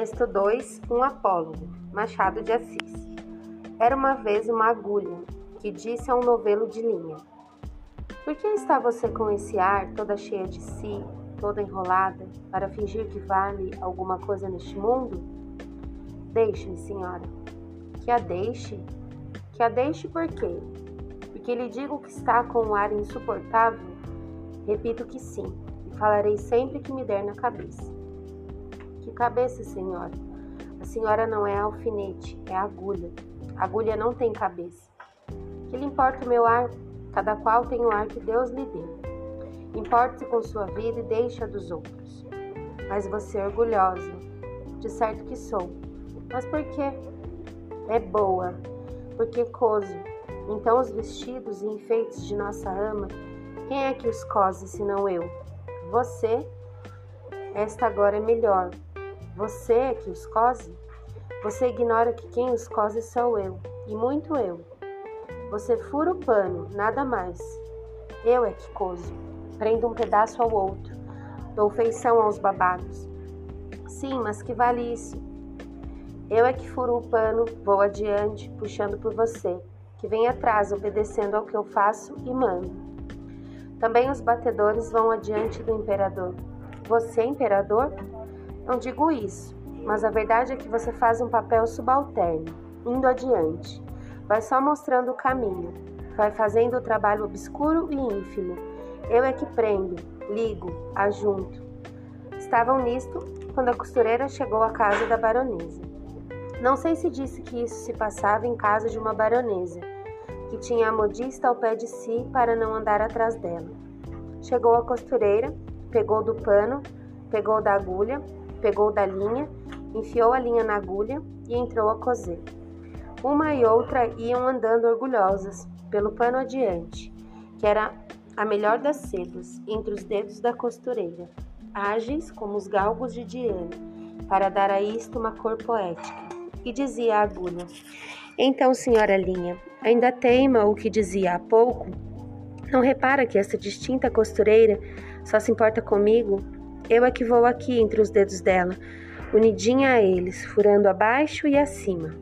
Texto 2 Um Apólogo, Machado de Assis. Era uma vez uma agulha que disse a um novelo de linha: Por que está você com esse ar toda cheia de si, toda enrolada, para fingir que vale alguma coisa neste mundo? Deixe-me, senhora. Que a deixe? Que a deixe por quê? Porque lhe digo que está com um ar insuportável? Repito que sim, e falarei sempre que me der na cabeça. Que cabeça, senhora? A senhora não é alfinete, é agulha. agulha não tem cabeça. Que lhe importa o meu ar? Cada qual tem o ar que Deus lhe deu. Importe-se com sua vida e deixe a dos outros. Mas você é orgulhosa. De certo que sou. Mas por quê? É boa. Porque coso. Então os vestidos e enfeites de nossa ama, quem é que os cose senão eu? Você? Esta agora é melhor, você é que os cose? Você ignora que quem os cose sou eu, e muito eu. Você fura o pano, nada mais. Eu é que coso. Prendo um pedaço ao outro. Dou feição aos babados. Sim, mas que vale isso? Eu é que furo o pano, vou adiante, puxando por você, que vem atrás, obedecendo ao que eu faço e mando. Também os batedores vão adiante do imperador. Você, imperador? Não digo isso, mas a verdade é que você faz um papel subalterno, indo adiante. Vai só mostrando o caminho, vai fazendo o trabalho obscuro e ínfimo. Eu é que prendo, ligo, ajunto. Estavam nisto quando a costureira chegou à casa da baronesa. Não sei se disse que isso se passava em casa de uma baronesa, que tinha a modista ao pé de si para não andar atrás dela. Chegou a costureira, pegou do pano, pegou da agulha, Pegou da linha, enfiou a linha na agulha e entrou a coser. Uma e outra iam andando orgulhosas, pelo pano adiante, que era a melhor das sedas, entre os dedos da costureira, ágeis como os galgos de Diana, para dar a isto uma cor poética. E dizia a agulha: Então, senhora Linha, ainda teima o que dizia há pouco? Não repara que essa distinta costureira só se importa comigo eu é que vou aqui entre os dedos dela, unidinha a eles, furando abaixo e acima.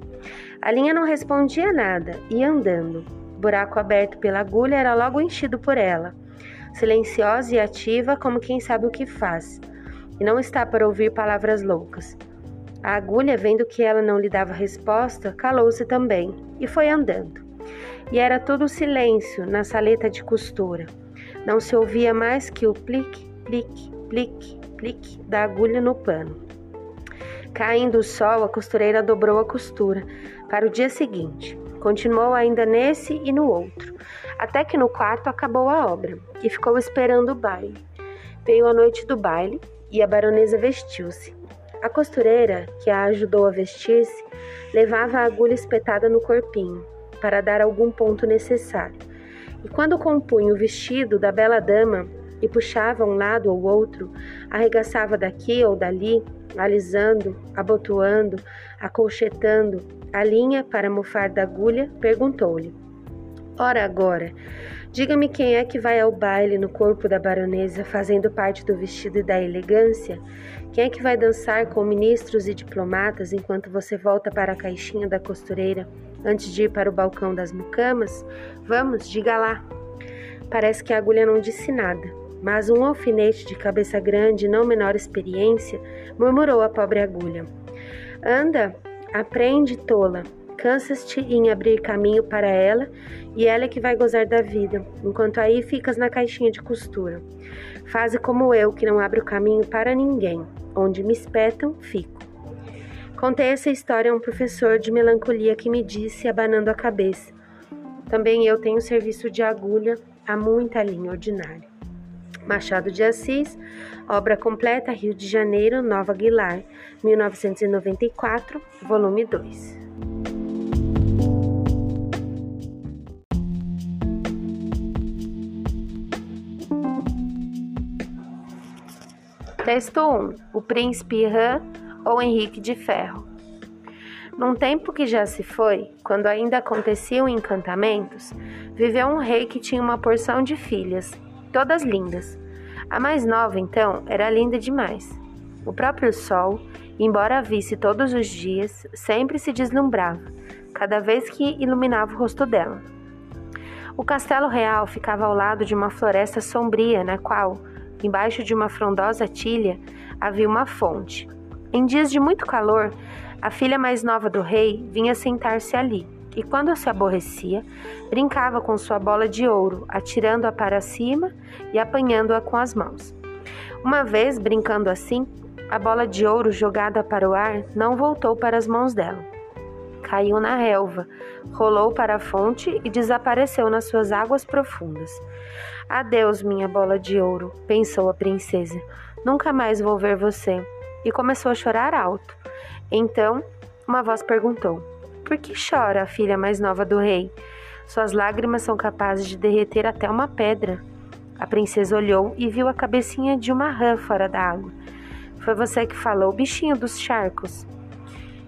A linha não respondia nada, ia andando. O buraco aberto pela agulha era logo enchido por ela, silenciosa e ativa, como quem sabe o que faz, e não está para ouvir palavras loucas. A agulha, vendo que ela não lhe dava resposta, calou-se também e foi andando. E era todo silêncio na saleta de costura. Não se ouvia mais que o plique, plique, plique, plique da agulha no pano. Caindo o sol, a costureira dobrou a costura para o dia seguinte. Continuou ainda nesse e no outro, até que no quarto acabou a obra e ficou esperando o baile. Veio a noite do baile e a baronesa vestiu-se. A costureira, que a ajudou a vestir-se, levava a agulha espetada no corpinho para dar algum ponto necessário. E quando compunha o vestido da bela dama, e puxava um lado ou outro, arregaçava daqui ou dali, alisando, abotoando, acolchetando a linha para mofar da agulha, perguntou-lhe: Ora agora, diga-me quem é que vai ao baile no corpo da baronesa, fazendo parte do vestido e da elegância? Quem é que vai dançar com ministros e diplomatas enquanto você volta para a caixinha da costureira antes de ir para o balcão das mucamas? Vamos, diga lá. Parece que a agulha não disse nada. Mas um alfinete de cabeça grande não menor experiência murmurou a pobre agulha. Anda, aprende, tola. Cansas-te em abrir caminho para ela e ela é que vai gozar da vida, enquanto aí ficas na caixinha de costura. Faze como eu, que não abro caminho para ninguém. Onde me espetam, fico. Contei essa história a um professor de melancolia que me disse, abanando a cabeça: Também eu tenho serviço de agulha a muita linha ordinária. Machado de Assis, obra completa Rio de Janeiro, Nova Aguilar, 1994, volume 2. Texto 1: O Príncipe Han ou Henrique de Ferro. Num tempo que já se foi, quando ainda aconteciam encantamentos, viveu um rei que tinha uma porção de filhas, todas lindas. A mais nova, então, era linda demais. O próprio sol, embora a visse todos os dias, sempre se deslumbrava, cada vez que iluminava o rosto dela. O castelo real ficava ao lado de uma floresta sombria, na qual, embaixo de uma frondosa tilha, havia uma fonte. Em dias de muito calor, a filha mais nova do rei vinha sentar-se ali, e quando se aborrecia, brincava com sua bola de ouro, atirando-a para cima e apanhando-a com as mãos. Uma vez, brincando assim, a bola de ouro jogada para o ar não voltou para as mãos dela. Caiu na relva, rolou para a fonte e desapareceu nas suas águas profundas. Adeus, minha bola de ouro, pensou a princesa. Nunca mais vou ver você. E começou a chorar alto. Então, uma voz perguntou: Por que chora a filha mais nova do rei? Suas lágrimas são capazes de derreter até uma pedra. A princesa olhou e viu a cabecinha de uma rã fora da água. Foi você que falou, bichinho dos charcos.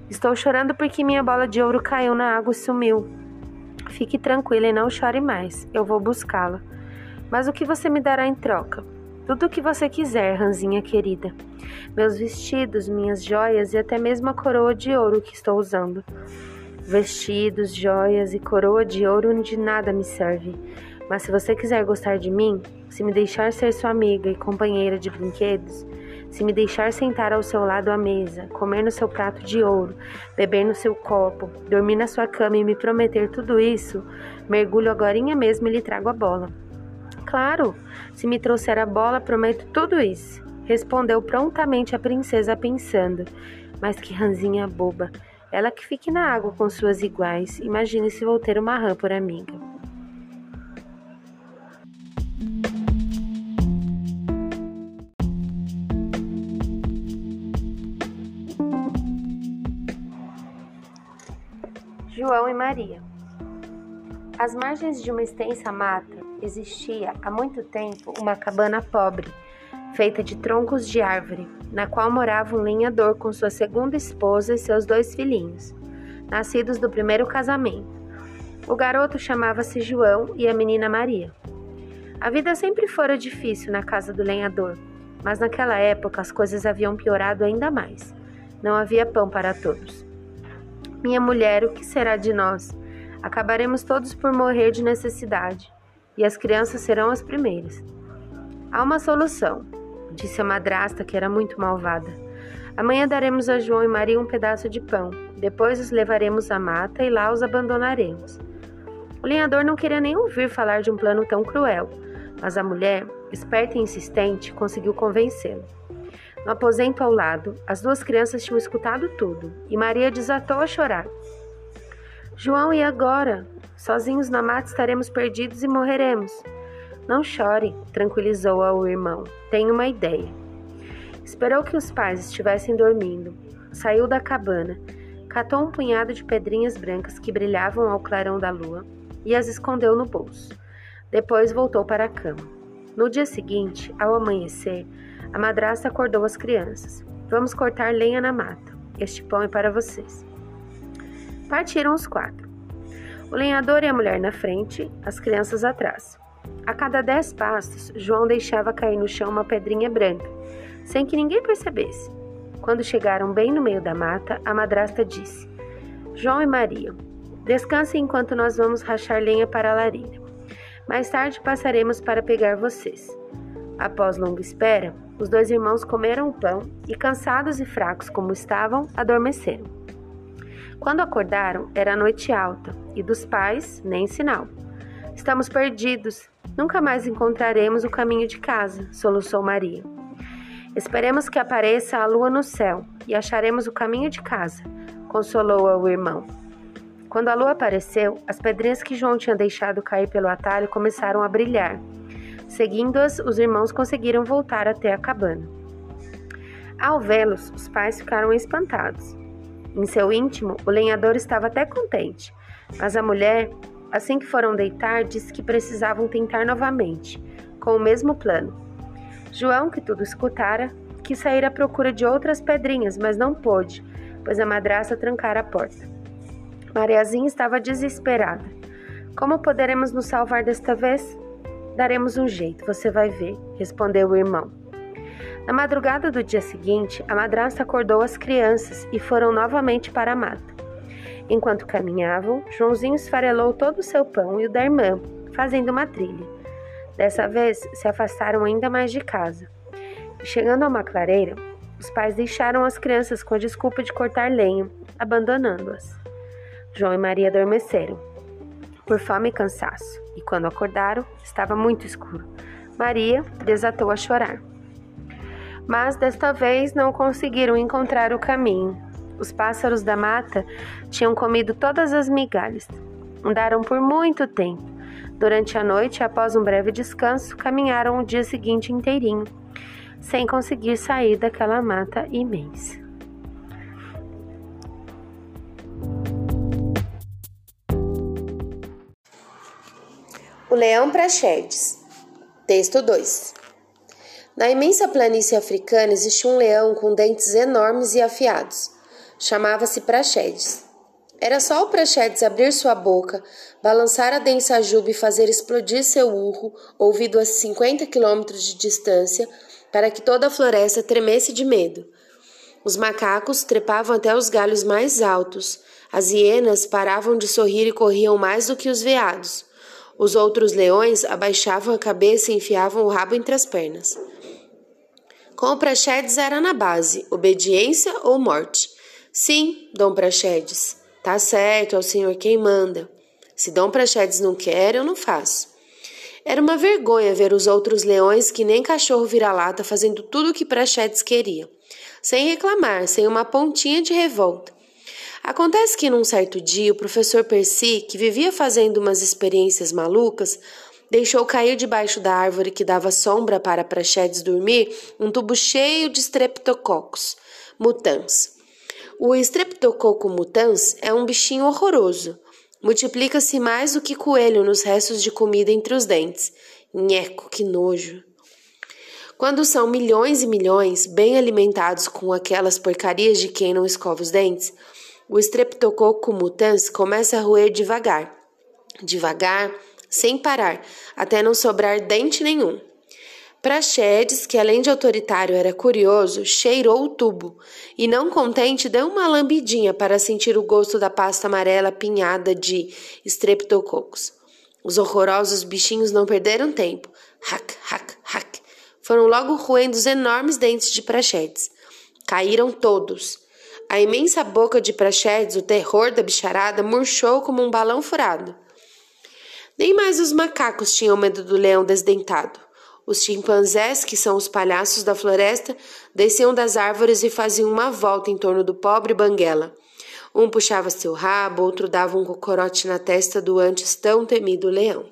Estou chorando porque minha bola de ouro caiu na água e sumiu. Fique tranquila e não chore mais. Eu vou buscá-la. Mas o que você me dará em troca? Tudo o que você quiser, Ranzinha querida. Meus vestidos, minhas joias e até mesmo a coroa de ouro que estou usando. Vestidos, joias e coroa de ouro de nada me serve. Mas se você quiser gostar de mim, se me deixar ser sua amiga e companheira de brinquedos, se me deixar sentar ao seu lado à mesa, comer no seu prato de ouro, beber no seu copo, dormir na sua cama e me prometer tudo isso, mergulho agora mesmo e lhe trago a bola. Claro, se me trouxer a bola, prometo tudo isso. Respondeu prontamente a princesa, pensando: Mas que ranzinha boba! Ela que fique na água com suas iguais. Imagine se vou ter uma rã por amiga. João e Maria. Às margens de uma extensa mata, existia há muito tempo uma cabana pobre, feita de troncos de árvore, na qual morava um lenhador com sua segunda esposa e seus dois filhinhos, nascidos do primeiro casamento. O garoto chamava-se João e a menina Maria. A vida sempre fora difícil na casa do lenhador, mas naquela época as coisas haviam piorado ainda mais. Não havia pão para todos. Minha mulher, o que será de nós? Acabaremos todos por morrer de necessidade e as crianças serão as primeiras. Há uma solução, disse a madrasta, que era muito malvada. Amanhã daremos a João e Maria um pedaço de pão. Depois os levaremos à mata e lá os abandonaremos. O lenhador não queria nem ouvir falar de um plano tão cruel, mas a mulher, esperta e insistente, conseguiu convencê-lo. No aposento ao lado, as duas crianças tinham escutado tudo e Maria desatou a chorar. João, e agora? Sozinhos na mata estaremos perdidos e morreremos. Não chore, tranquilizou-a o irmão. Tenho uma ideia. Esperou que os pais estivessem dormindo. Saiu da cabana, catou um punhado de pedrinhas brancas que brilhavam ao clarão da lua e as escondeu no bolso. Depois voltou para a cama. No dia seguinte, ao amanhecer, a madrasta acordou as crianças. Vamos cortar lenha na mata. Este pão é para vocês. Partiram os quatro o lenhador e a mulher na frente, as crianças atrás. A cada dez passos, João deixava cair no chão uma pedrinha branca, sem que ninguém percebesse. Quando chegaram bem no meio da mata, a madrasta disse: João e Maria, descansem enquanto nós vamos rachar lenha para a lareira. Mais tarde passaremos para pegar vocês. Após longa espera, os dois irmãos comeram o pão e, cansados e fracos como estavam, adormeceram. Quando acordaram, era noite alta e dos pais nem sinal. Estamos perdidos. Nunca mais encontraremos o caminho de casa, soluçou Maria. Esperemos que apareça a lua no céu e acharemos o caminho de casa, consolou-a o irmão. Quando a lua apareceu, as pedrinhas que João tinha deixado cair pelo atalho começaram a brilhar. Seguindo-as, os irmãos conseguiram voltar até a cabana. Ao vê-los, os pais ficaram espantados. Em seu íntimo, o lenhador estava até contente, mas a mulher, assim que foram deitar, disse que precisavam tentar novamente, com o mesmo plano. João, que tudo escutara, quis sair à procura de outras pedrinhas, mas não pôde, pois a madraça trancara a porta. Mariazinha estava desesperada. Como poderemos nos salvar desta vez? Daremos um jeito, você vai ver, respondeu o irmão. Na madrugada do dia seguinte, a madrasta acordou as crianças e foram novamente para a mata. Enquanto caminhavam, Joãozinho esfarelou todo o seu pão e o da irmã, fazendo uma trilha. Dessa vez, se afastaram ainda mais de casa. Chegando a uma clareira, os pais deixaram as crianças com a desculpa de cortar lenha, abandonando-as. João e Maria adormeceram, por fome e cansaço, e quando acordaram, estava muito escuro. Maria desatou a chorar. Mas desta vez não conseguiram encontrar o caminho. Os pássaros da mata tinham comido todas as migalhas. Andaram por muito tempo. Durante a noite, após um breve descanso, caminharam o dia seguinte inteirinho, sem conseguir sair daquela mata imensa. O leão Praxedes. Texto 2. Na imensa planície africana existia um leão com dentes enormes e afiados. Chamava-se Praxedes. Era só o Praxedes abrir sua boca, balançar a densa juba e fazer explodir seu urro, ouvido a 50 quilômetros de distância, para que toda a floresta tremesse de medo. Os macacos trepavam até os galhos mais altos, as hienas paravam de sorrir e corriam mais do que os veados. Os outros leões abaixavam a cabeça e enfiavam o rabo entre as pernas. Com o Praxedes era na base, obediência ou morte. Sim, Dom Praxedes, tá certo, é o senhor quem manda. Se Dom Praxedes não quer, eu não faço. Era uma vergonha ver os outros leões que nem cachorro vira-lata fazendo tudo o que Praxedes queria, sem reclamar, sem uma pontinha de revolta. Acontece que num certo dia o professor Percy, que vivia fazendo umas experiências malucas, deixou cair debaixo da árvore que dava sombra para Praxedes dormir um tubo cheio de streptococcus mutans. O streptococo mutans é um bichinho horroroso. Multiplica-se mais do que coelho nos restos de comida entre os dentes. Nheco, que nojo. Quando são milhões e milhões, bem alimentados com aquelas porcarias de quem não escova os dentes, o Streptococcus mutans começa a roer devagar, devagar, sem parar, até não sobrar dente nenhum. Praxedes, que além de autoritário era curioso, cheirou o tubo e, não contente, deu uma lambidinha para sentir o gosto da pasta amarela pinhada de Streptococcus. Os horrorosos bichinhos não perderam tempo. Hack, hack, hack. Foram logo roendo os enormes dentes de Praxedes. Caíram todos. A imensa boca de Praxedes, o terror da bicharada, murchou como um balão furado. Nem mais os macacos tinham medo do leão desdentado. Os chimpanzés, que são os palhaços da floresta, desciam das árvores e faziam uma volta em torno do pobre Banguela. Um puxava seu rabo, outro dava um cocorote na testa do antes tão temido leão.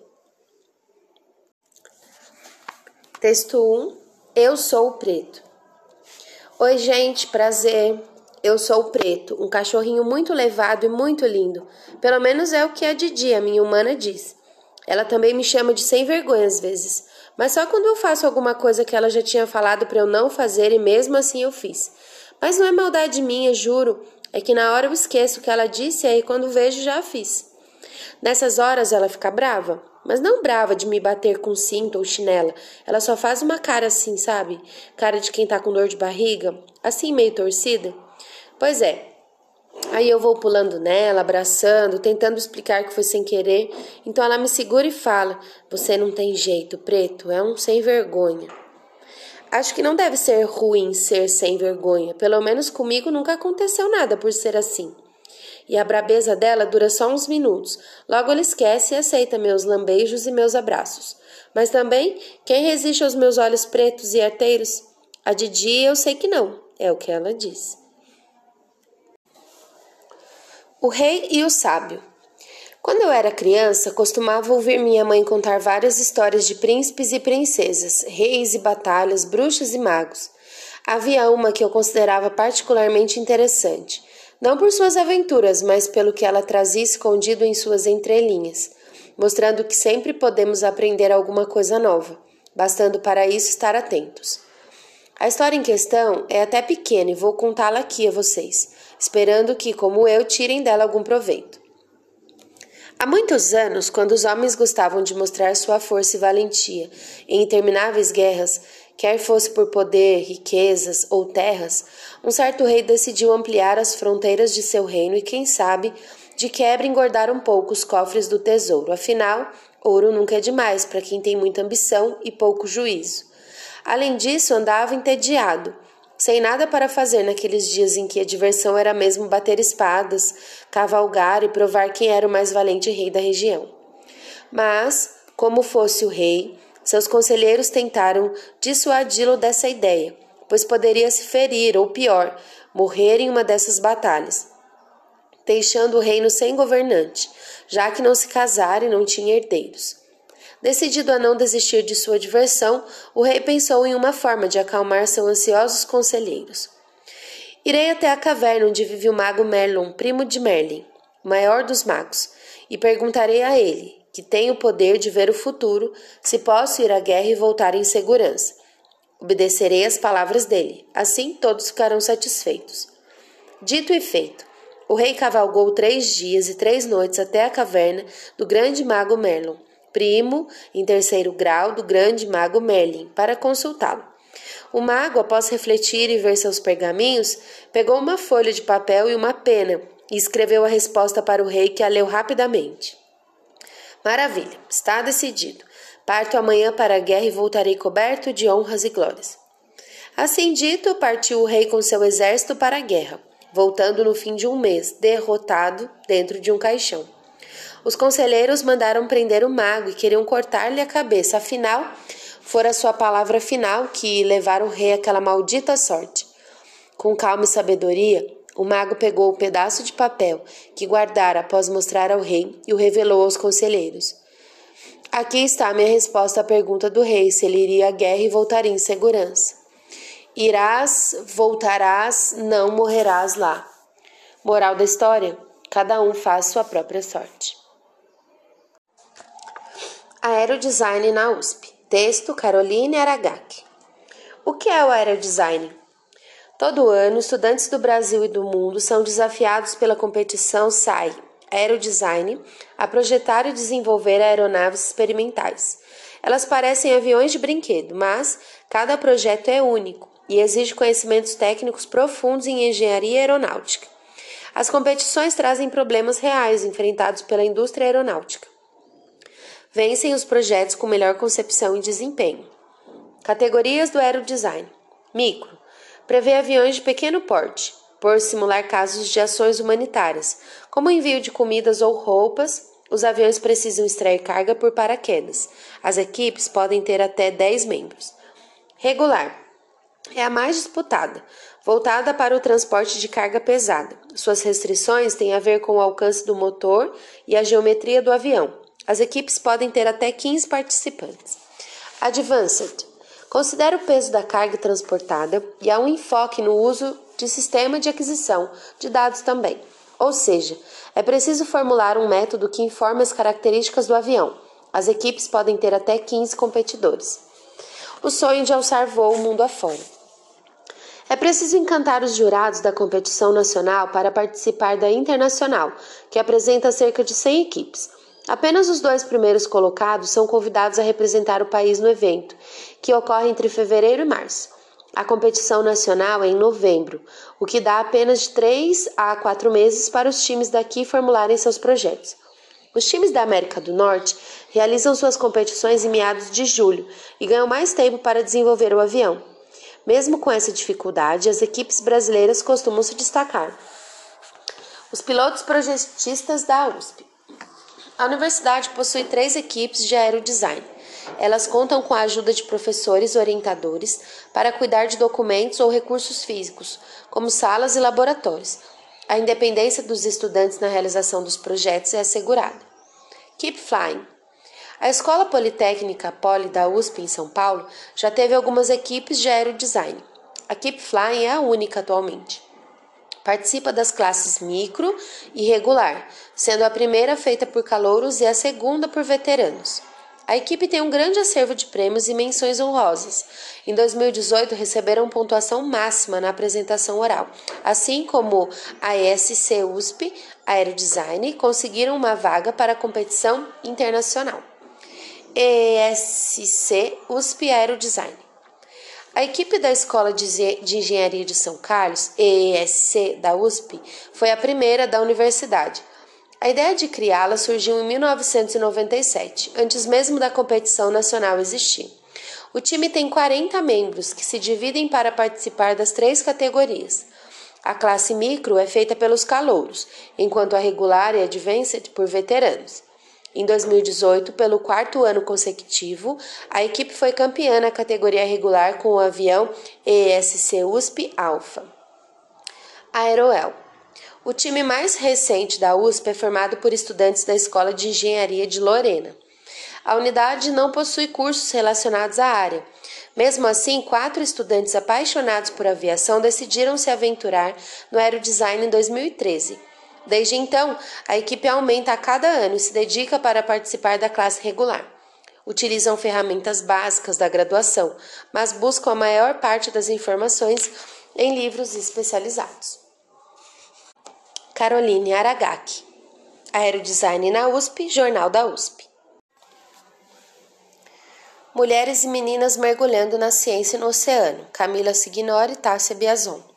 Texto 1 Eu sou o preto. Oi, gente, prazer. Eu sou o preto, um cachorrinho muito levado e muito lindo. Pelo menos é o que a Didi, a minha humana, diz. Ela também me chama de sem vergonha às vezes, mas só quando eu faço alguma coisa que ela já tinha falado para eu não fazer e mesmo assim eu fiz. Mas não é maldade minha, juro. É que na hora eu esqueço o que ela disse e aí quando vejo já fiz. Nessas horas ela fica brava, mas não brava de me bater com cinto ou chinela. Ela só faz uma cara assim, sabe? Cara de quem tá com dor de barriga, assim meio torcida. Pois é. Aí eu vou pulando nela, abraçando, tentando explicar que foi sem querer. Então ela me segura e fala: Você não tem jeito, preto, é um sem vergonha. Acho que não deve ser ruim ser sem vergonha. Pelo menos comigo nunca aconteceu nada por ser assim. E a brabeza dela dura só uns minutos. Logo ela esquece e aceita meus lambeijos e meus abraços. Mas também, quem resiste aos meus olhos pretos e arteiros? A Didi eu sei que não, é o que ela diz. O Rei e o Sábio. Quando eu era criança, costumava ouvir minha mãe contar várias histórias de príncipes e princesas, reis e batalhas, bruxas e magos. Havia uma que eu considerava particularmente interessante, não por suas aventuras, mas pelo que ela trazia escondido em suas entrelinhas, mostrando que sempre podemos aprender alguma coisa nova, bastando para isso estar atentos. A história em questão é até pequena e vou contá-la aqui a vocês esperando que, como eu, tirem dela algum proveito. Há muitos anos, quando os homens gostavam de mostrar sua força e valentia em intermináveis guerras, Quer fosse por poder, riquezas ou terras, um certo rei decidiu ampliar as fronteiras de seu reino e, quem sabe, de quebra engordar um pouco os cofres do tesouro. Afinal, ouro nunca é demais para quem tem muita ambição e pouco juízo. Além disso, andava entediado, sem nada para fazer naqueles dias em que a diversão era mesmo bater espadas, cavalgar e provar quem era o mais valente rei da região. Mas, como fosse o rei, seus conselheiros tentaram dissuadi-lo dessa ideia, pois poderia se ferir ou pior, morrer em uma dessas batalhas, deixando o reino sem governante, já que não se casara e não tinha herdeiros. Decidido a não desistir de sua diversão, o rei pensou em uma forma de acalmar seus ansiosos conselheiros. Irei até a caverna onde vive o mago Merlin, primo de Merlin, maior dos magos, e perguntarei a ele, que tem o poder de ver o futuro, se posso ir à guerra e voltar em segurança. Obedecerei às palavras dele, assim todos ficarão satisfeitos. Dito e feito, o rei cavalgou três dias e três noites até a caverna do grande mago Merlin, primo em terceiro grau do grande mago Merlin, para consultá-lo. O mago, após refletir e ver seus pergaminhos, pegou uma folha de papel e uma pena e escreveu a resposta para o rei, que a leu rapidamente. Maravilha, está decidido. Parto amanhã para a guerra e voltarei coberto de honras e glórias. Assim dito, partiu o rei com seu exército para a guerra, voltando no fim de um mês, derrotado dentro de um caixão. Os conselheiros mandaram prender o mago e queriam cortar-lhe a cabeça, afinal, fora sua palavra final que levara o rei àquela maldita sorte. Com calma e sabedoria, o mago pegou o pedaço de papel que guardara após mostrar ao rei e o revelou aos conselheiros. Aqui está minha resposta à pergunta do rei se ele iria à guerra e voltaria em segurança. Irás, voltarás, não morrerás lá. Moral da história: cada um faz sua própria sorte. Aerodesign na USP. Texto Caroline Aragaki. O que é o aerodesign? Todo ano, estudantes do Brasil e do mundo são desafiados pela competição SAI Aerodesign a projetar e desenvolver aeronaves experimentais. Elas parecem aviões de brinquedo, mas cada projeto é único e exige conhecimentos técnicos profundos em engenharia aeronáutica. As competições trazem problemas reais enfrentados pela indústria aeronáutica. Vencem os projetos com melhor concepção e desempenho. Categorias do aerodesign: micro, prevê aviões de pequeno porte, por simular casos de ações humanitárias, como envio de comidas ou roupas. Os aviões precisam extrair carga por paraquedas. As equipes podem ter até 10 membros. Regular é a mais disputada, voltada para o transporte de carga pesada. Suas restrições têm a ver com o alcance do motor e a geometria do avião. As equipes podem ter até 15 participantes. Advanced Considera o peso da carga transportada e há um enfoque no uso de sistema de aquisição de dados também. Ou seja, é preciso formular um método que informe as características do avião. As equipes podem ter até 15 competidores. O sonho de alçar voo mundo afora. É preciso encantar os jurados da competição nacional para participar da internacional, que apresenta cerca de 100 equipes. Apenas os dois primeiros colocados são convidados a representar o país no evento, que ocorre entre fevereiro e março. A competição nacional é em novembro, o que dá apenas de três a quatro meses para os times daqui formularem seus projetos. Os times da América do Norte realizam suas competições em meados de julho e ganham mais tempo para desenvolver o avião. Mesmo com essa dificuldade, as equipes brasileiras costumam se destacar. Os pilotos projetistas da USP. A universidade possui três equipes de aerodesign. Elas contam com a ajuda de professores orientadores para cuidar de documentos ou recursos físicos, como salas e laboratórios. A independência dos estudantes na realização dos projetos é assegurada. Keep Flying. A Escola Politécnica Poli da USP em São Paulo já teve algumas equipes de aerodesign. A Keep Flying é a única atualmente. Participa das classes micro e regular, sendo a primeira feita por calouros e a segunda por veteranos. A equipe tem um grande acervo de prêmios e menções honrosas. Em 2018, receberam pontuação máxima na apresentação oral, assim como a ESC USP Aerodesign conseguiram uma vaga para a competição internacional. ESC USP Aerodesign. A equipe da Escola de Engenharia de São Carlos, EESC, da USP, foi a primeira da universidade. A ideia de criá-la surgiu em 1997, antes mesmo da competição nacional existir. O time tem 40 membros que se dividem para participar das três categorias. A classe micro é feita pelos calouros, enquanto a regular e advanced por veteranos. Em 2018, pelo quarto ano consecutivo, a equipe foi campeã na categoria regular com o avião ESC USP Alpha. Aeroel. O time mais recente da USP é formado por estudantes da Escola de Engenharia de Lorena. A unidade não possui cursos relacionados à área. Mesmo assim, quatro estudantes apaixonados por aviação decidiram se aventurar no aerodesign em 2013. Desde então, a equipe aumenta a cada ano e se dedica para participar da classe regular. Utilizam ferramentas básicas da graduação, mas buscam a maior parte das informações em livros especializados. Caroline Aragaki, Aerodesign na USP, Jornal da USP. Mulheres e meninas mergulhando na ciência no oceano. Camila Signori e Tássia Biazon.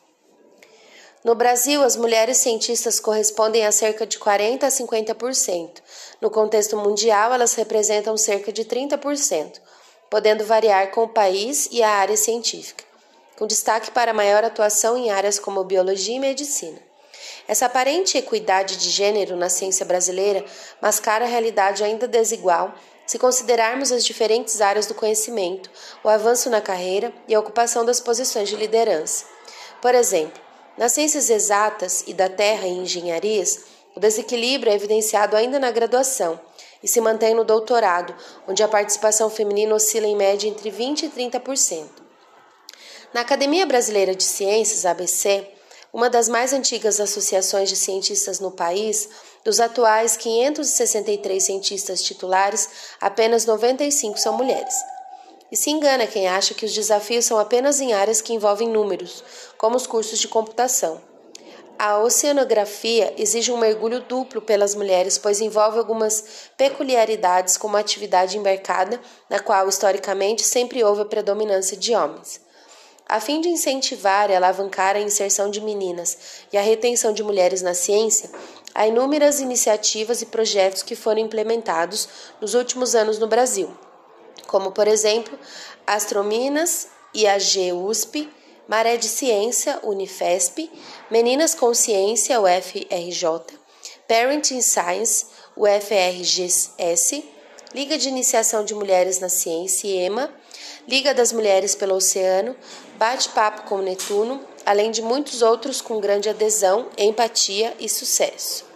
No Brasil, as mulheres cientistas correspondem a cerca de 40 a 50%. No contexto mundial, elas representam cerca de 30%, podendo variar com o país e a área científica, com destaque para maior atuação em áreas como biologia e medicina. Essa aparente equidade de gênero na ciência brasileira mascara a realidade ainda desigual se considerarmos as diferentes áreas do conhecimento, o avanço na carreira e a ocupação das posições de liderança. Por exemplo, nas ciências exatas e da terra e engenharias, o desequilíbrio é evidenciado ainda na graduação e se mantém no doutorado, onde a participação feminina oscila em média entre 20% e 30%. Na Academia Brasileira de Ciências, ABC, uma das mais antigas associações de cientistas no país, dos atuais 563 cientistas titulares, apenas 95 são mulheres. E se engana quem acha que os desafios são apenas em áreas que envolvem números, como os cursos de computação. A oceanografia exige um mergulho duplo pelas mulheres, pois envolve algumas peculiaridades, como a atividade embarcada, na qual historicamente sempre houve a predominância de homens. A fim de incentivar e alavancar a inserção de meninas e a retenção de mulheres na ciência, Há inúmeras iniciativas e projetos que foram implementados nos últimos anos no Brasil, como, por exemplo, Astrominas, IAG USP, Maré de Ciência, Unifesp, Meninas com Ciência, UFRJ, Parent in Science, UFRGS, Liga de Iniciação de Mulheres na Ciência, EMA, Liga das Mulheres pelo Oceano, Bate-Papo com Netuno, além de muitos outros com grande adesão, empatia e sucesso.